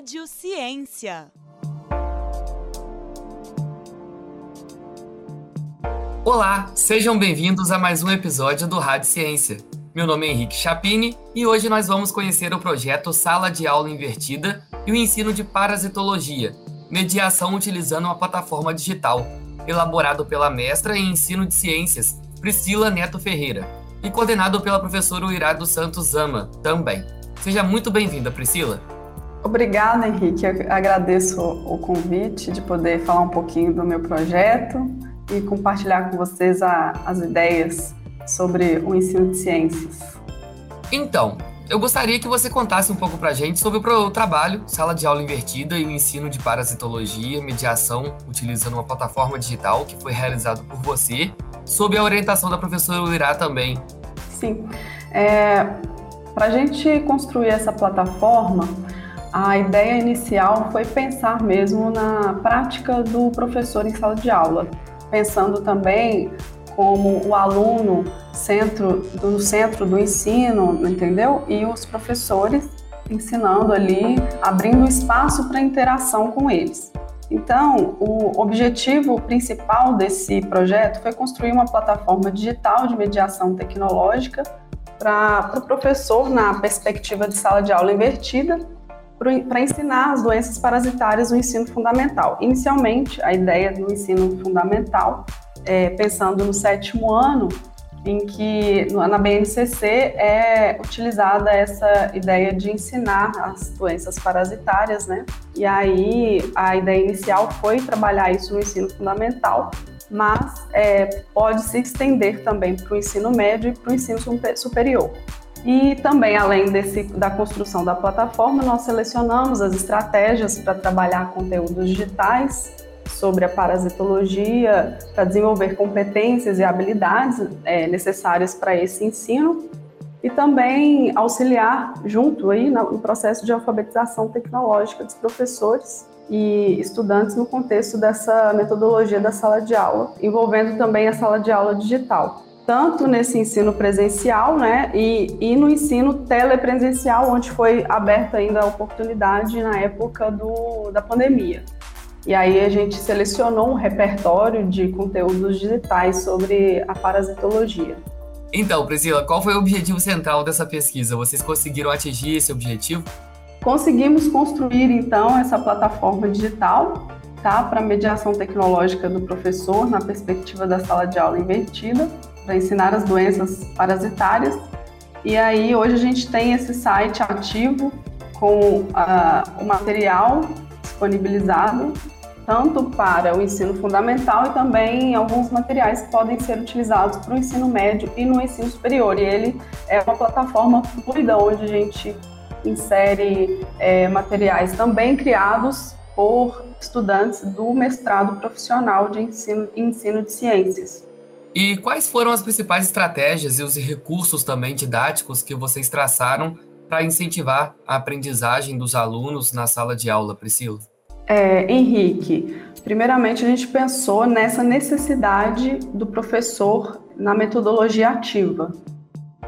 Rádio Ciência. Olá, sejam bem-vindos a mais um episódio do Rádio Ciência. Meu nome é Henrique Chapini e hoje nós vamos conhecer o projeto Sala de Aula Invertida e o ensino de parasitologia, mediação utilizando uma plataforma digital, elaborado pela mestra em ensino de ciências, Priscila Neto Ferreira, e coordenado pela professora Uirá dos Santos Zama, também. Seja muito bem-vinda, Priscila. Obrigada, Henrique. Eu agradeço o convite de poder falar um pouquinho do meu projeto e compartilhar com vocês a, as ideias sobre o ensino de ciências. Então, eu gostaria que você contasse um pouco para a gente sobre o trabalho Sala de Aula Invertida e o ensino de parasitologia, mediação, utilizando uma plataforma digital que foi realizado por você, sob a orientação da professora Uirá também. Sim. É, para a gente construir essa plataforma, a ideia inicial foi pensar mesmo na prática do professor em sala de aula, pensando também como o aluno centro do centro do ensino, entendeu? E os professores ensinando ali, abrindo espaço para interação com eles. Então, o objetivo principal desse projeto foi construir uma plataforma digital de mediação tecnológica para o pro professor, na perspectiva de sala de aula invertida, para ensinar as doenças parasitárias no ensino fundamental. Inicialmente, a ideia do ensino fundamental, é, pensando no sétimo ano, em que na BNCC é utilizada essa ideia de ensinar as doenças parasitárias, né? E aí a ideia inicial foi trabalhar isso no ensino fundamental, mas é, pode se estender também para o ensino médio e para o ensino superior. E também, além desse, da construção da plataforma, nós selecionamos as estratégias para trabalhar conteúdos digitais sobre a parasitologia, para desenvolver competências e habilidades é, necessárias para esse ensino e também auxiliar junto aí no processo de alfabetização tecnológica dos professores e estudantes no contexto dessa metodologia da sala de aula, envolvendo também a sala de aula digital tanto nesse ensino presencial, né, e, e no ensino telepresencial, onde foi aberta ainda a oportunidade na época do, da pandemia. E aí a gente selecionou um repertório de conteúdos digitais sobre a parasitologia. Então, Priscila, qual foi o objetivo central dessa pesquisa? Vocês conseguiram atingir esse objetivo? Conseguimos construir então essa plataforma digital, tá, para mediação tecnológica do professor na perspectiva da sala de aula invertida para ensinar as doenças parasitárias. E aí hoje a gente tem esse site ativo com uh, o material disponibilizado tanto para o ensino fundamental e também alguns materiais que podem ser utilizados para o ensino médio e no ensino superior. E ele é uma plataforma fluida onde a gente insere é, materiais também criados por estudantes do mestrado profissional de ensino, ensino de ciências. E quais foram as principais estratégias e os recursos também didáticos que vocês traçaram para incentivar a aprendizagem dos alunos na sala de aula, Priscila? É, Henrique, primeiramente a gente pensou nessa necessidade do professor na metodologia ativa,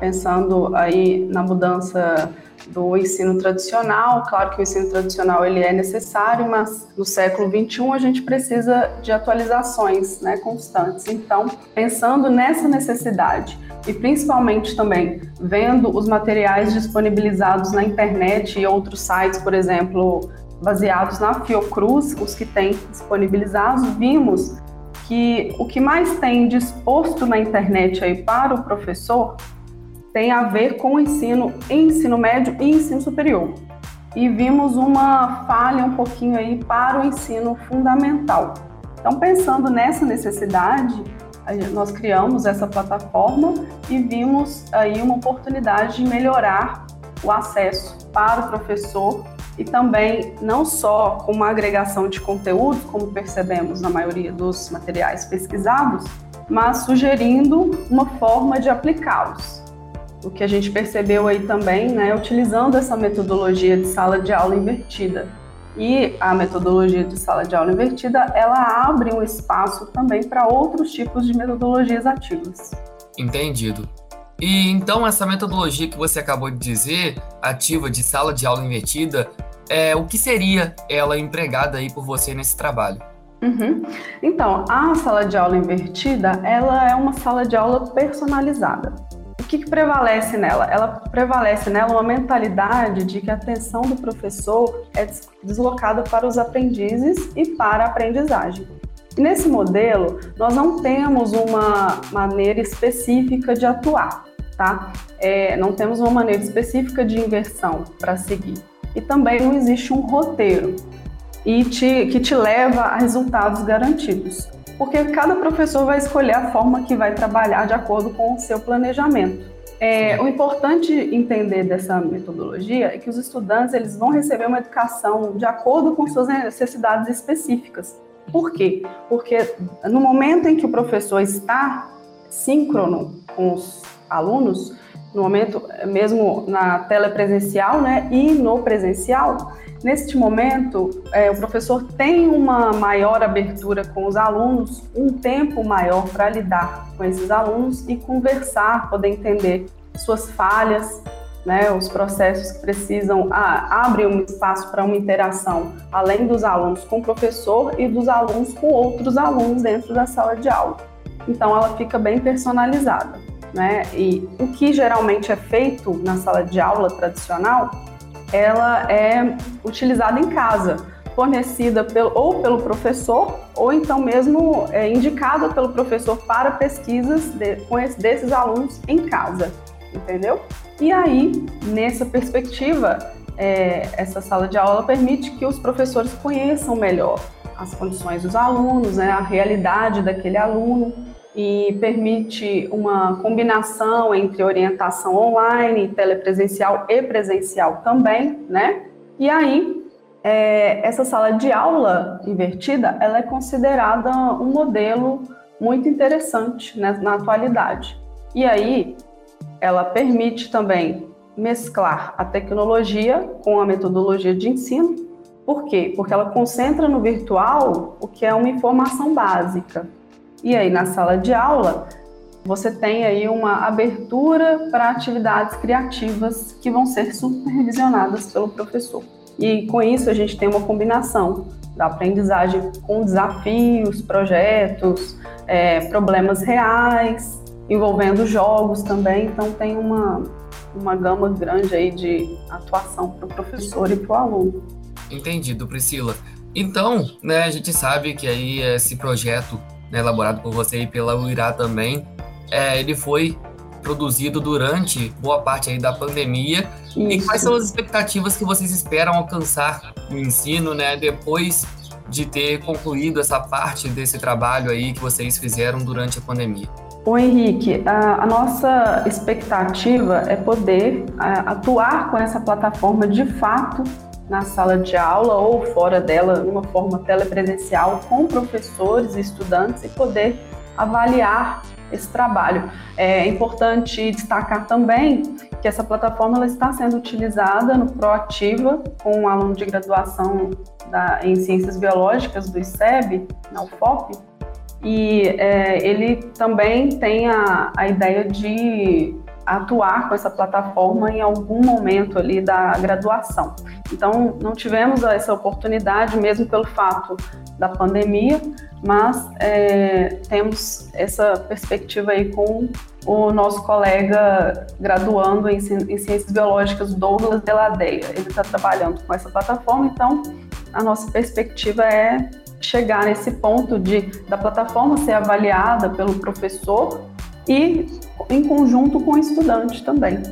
pensando aí na mudança do ensino tradicional. Claro que o ensino tradicional ele é necessário, mas no século 21 a gente precisa de atualizações, né, constantes. Então, pensando nessa necessidade e principalmente também vendo os materiais disponibilizados na internet e outros sites, por exemplo, baseados na Fiocruz, os que têm disponibilizados, vimos que o que mais tem disposto na internet aí para o professor tem a ver com o ensino, ensino médio e ensino superior. E vimos uma falha um pouquinho aí para o ensino fundamental. Então, pensando nessa necessidade, nós criamos essa plataforma e vimos aí uma oportunidade de melhorar o acesso para o professor e também não só com uma agregação de conteúdos, como percebemos na maioria dos materiais pesquisados, mas sugerindo uma forma de aplicá-los o que a gente percebeu aí também, né, utilizando essa metodologia de sala de aula invertida. E a metodologia de sala de aula invertida, ela abre um espaço também para outros tipos de metodologias ativas. Entendido. E então essa metodologia que você acabou de dizer, ativa de sala de aula invertida, é, o que seria ela empregada aí por você nesse trabalho? Uhum. Então, a sala de aula invertida, ela é uma sala de aula personalizada. Que, que, prevalece nela? Ela prevalece nela uma mentalidade de que a atenção do professor é deslocada para os aprendizes e para a aprendizagem. E nesse modelo, nós não temos uma maneira específica de atuar, tá? É, não temos uma maneira específica de inversão para seguir. E também não existe um roteiro e te, que te leva a resultados garantidos. Porque cada professor vai escolher a forma que vai trabalhar de acordo com o seu planejamento. É, o importante entender dessa metodologia é que os estudantes eles vão receber uma educação de acordo com suas necessidades específicas. Por quê? Porque no momento em que o professor está síncrono com os alunos, no momento mesmo na telepresencial né, e no presencial, neste momento é, o professor tem uma maior abertura com os alunos, um tempo maior para lidar com esses alunos e conversar, poder entender suas falhas, né, os processos que precisam abrem um espaço para uma interação além dos alunos com o professor e dos alunos com outros alunos dentro da sala de aula. Então ela fica bem personalizada, né? E o que geralmente é feito na sala de aula tradicional, ela é utilizada em casa, fornecida pelo, ou pelo professor ou então mesmo é, indicada pelo professor para pesquisas de, com esse, desses alunos em casa, entendeu? E aí, nessa perspectiva, é, essa sala de aula permite que os professores conheçam melhor as condições dos alunos, né, a realidade daquele aluno e permite uma combinação entre orientação online, telepresencial e presencial também, né? E aí, é, essa sala de aula invertida, ela é considerada um modelo muito interessante né, na atualidade. E aí, ela permite também mesclar a tecnologia com a metodologia de ensino. Por quê? Porque ela concentra no virtual o que é uma informação básica. E aí, na sala de aula, você tem aí uma abertura para atividades criativas que vão ser supervisionadas pelo professor. E com isso, a gente tem uma combinação da aprendizagem com desafios, projetos, é, problemas reais, envolvendo jogos também, então tem uma, uma gama grande aí de atuação para o professor e para o aluno. Entendido, Priscila. Então, né, a gente sabe que aí esse projeto né, elaborado por você e pela UIRA também, é, ele foi produzido durante boa parte aí da pandemia. Isso. E quais são as expectativas que vocês esperam alcançar no ensino, né, depois de ter concluído essa parte desse trabalho aí que vocês fizeram durante a pandemia? O Henrique, a, a, nossa expectativa é poder a, atuar com essa plataforma de fato na sala de aula ou fora dela, numa forma telepresencial, com professores e estudantes e poder avaliar esse trabalho. É importante destacar também que essa plataforma ela está sendo utilizada no Proativa com um aluno de graduação da, em Ciências Biológicas do ICEB, na UFOP, e é, ele também tem a, a ideia de atuar com essa plataforma em algum momento ali da graduação. Então, não tivemos essa oportunidade, mesmo pelo fato da pandemia, mas é, temos essa perspectiva aí com o nosso colega graduando em, em Ciências Biológicas, Douglas Deladeia. Ele está trabalhando com essa plataforma, então a nossa perspectiva é chegar nesse ponto de da plataforma ser avaliada pelo professor e em conjunto com o estudante também.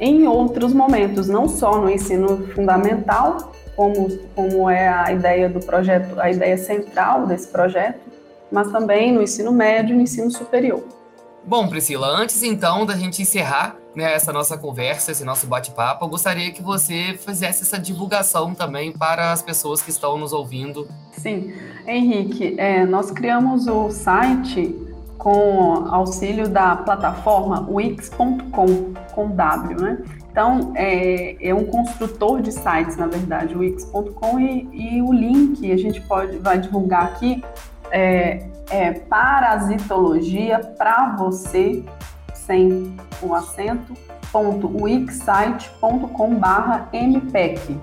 Em outros momentos, não só no ensino fundamental, como, como é a ideia do projeto, a ideia central desse projeto, mas também no ensino médio e no ensino superior. Bom, Priscila, antes então da gente encerrar né, essa nossa conversa, esse nosso bate-papo, eu gostaria que você fizesse essa divulgação também para as pessoas que estão nos ouvindo. Sim, Henrique, é, nós criamos o site com auxílio da plataforma wix.com, com W, né? Então, é, é, um construtor de sites, na verdade, o wix.com, e, e, o link a gente pode, vai divulgar aqui, é, é parasitologia para você, sem o acento, ponto wixsite.com barra mpec.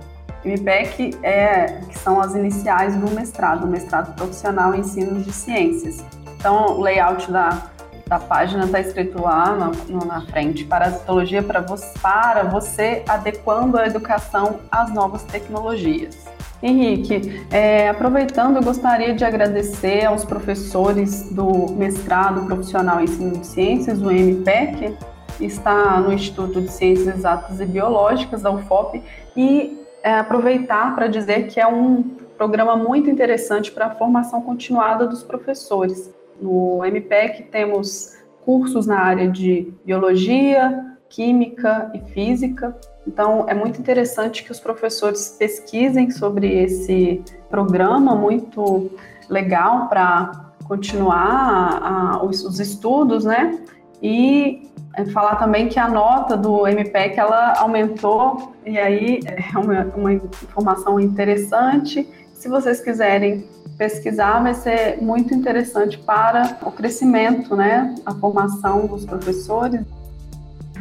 MPEC é, que são as iniciais do mestrado, mestrado profissional em ensino de ciências. Então, o layout da, da página está escrito lá na, na frente, parasitologia para você, para você adequando a educação às novas tecnologias. Henrique, é, aproveitando, eu gostaria de agradecer aos professores do mestrado profissional em ensino de ciências, o MPEC, está no Instituto de Ciências Exatas e Biológicas da UFOP, e é, aproveitar para dizer que é um programa muito interessante para a formação continuada dos professores. No MPEC temos cursos na área de biologia, química e física. Então, é muito interessante que os professores pesquisem sobre esse programa muito legal para continuar a, os, os, estudos, né? E é, falar também que a nota do MPEC ela aumentou e aí é uma, uma informação interessante. Se vocês quiserem pesquisar, vai ser muito interessante para o crescimento, né? A formação dos professores.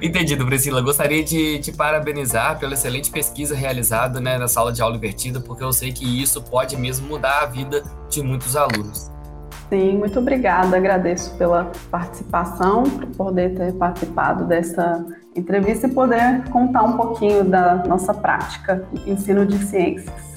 Entendido, Priscila. Gostaria de te parabenizar pela excelente pesquisa realizada né, na sala de aula invertida, porque eu sei que isso pode mesmo mudar a vida de muitos alunos. Sim, muito obrigada. Agradeço pela participação, por poder ter participado dessa entrevista e poder contar um pouquinho da nossa prática de ensino de ciências.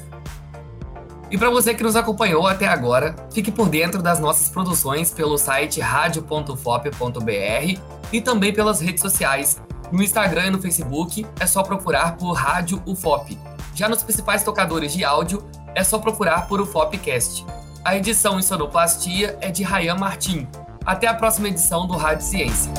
E para você que nos acompanhou até agora, fique por dentro das nossas produções pelo site radio.fop.br e também pelas redes sociais. No Instagram e no Facebook é só procurar por Rádio UFOP. Já nos principais tocadores de áudio é só procurar por UFOPcast. A edição em sonoplastia é de Rayan Martim. Até a próxima edição do Rádio Ciência.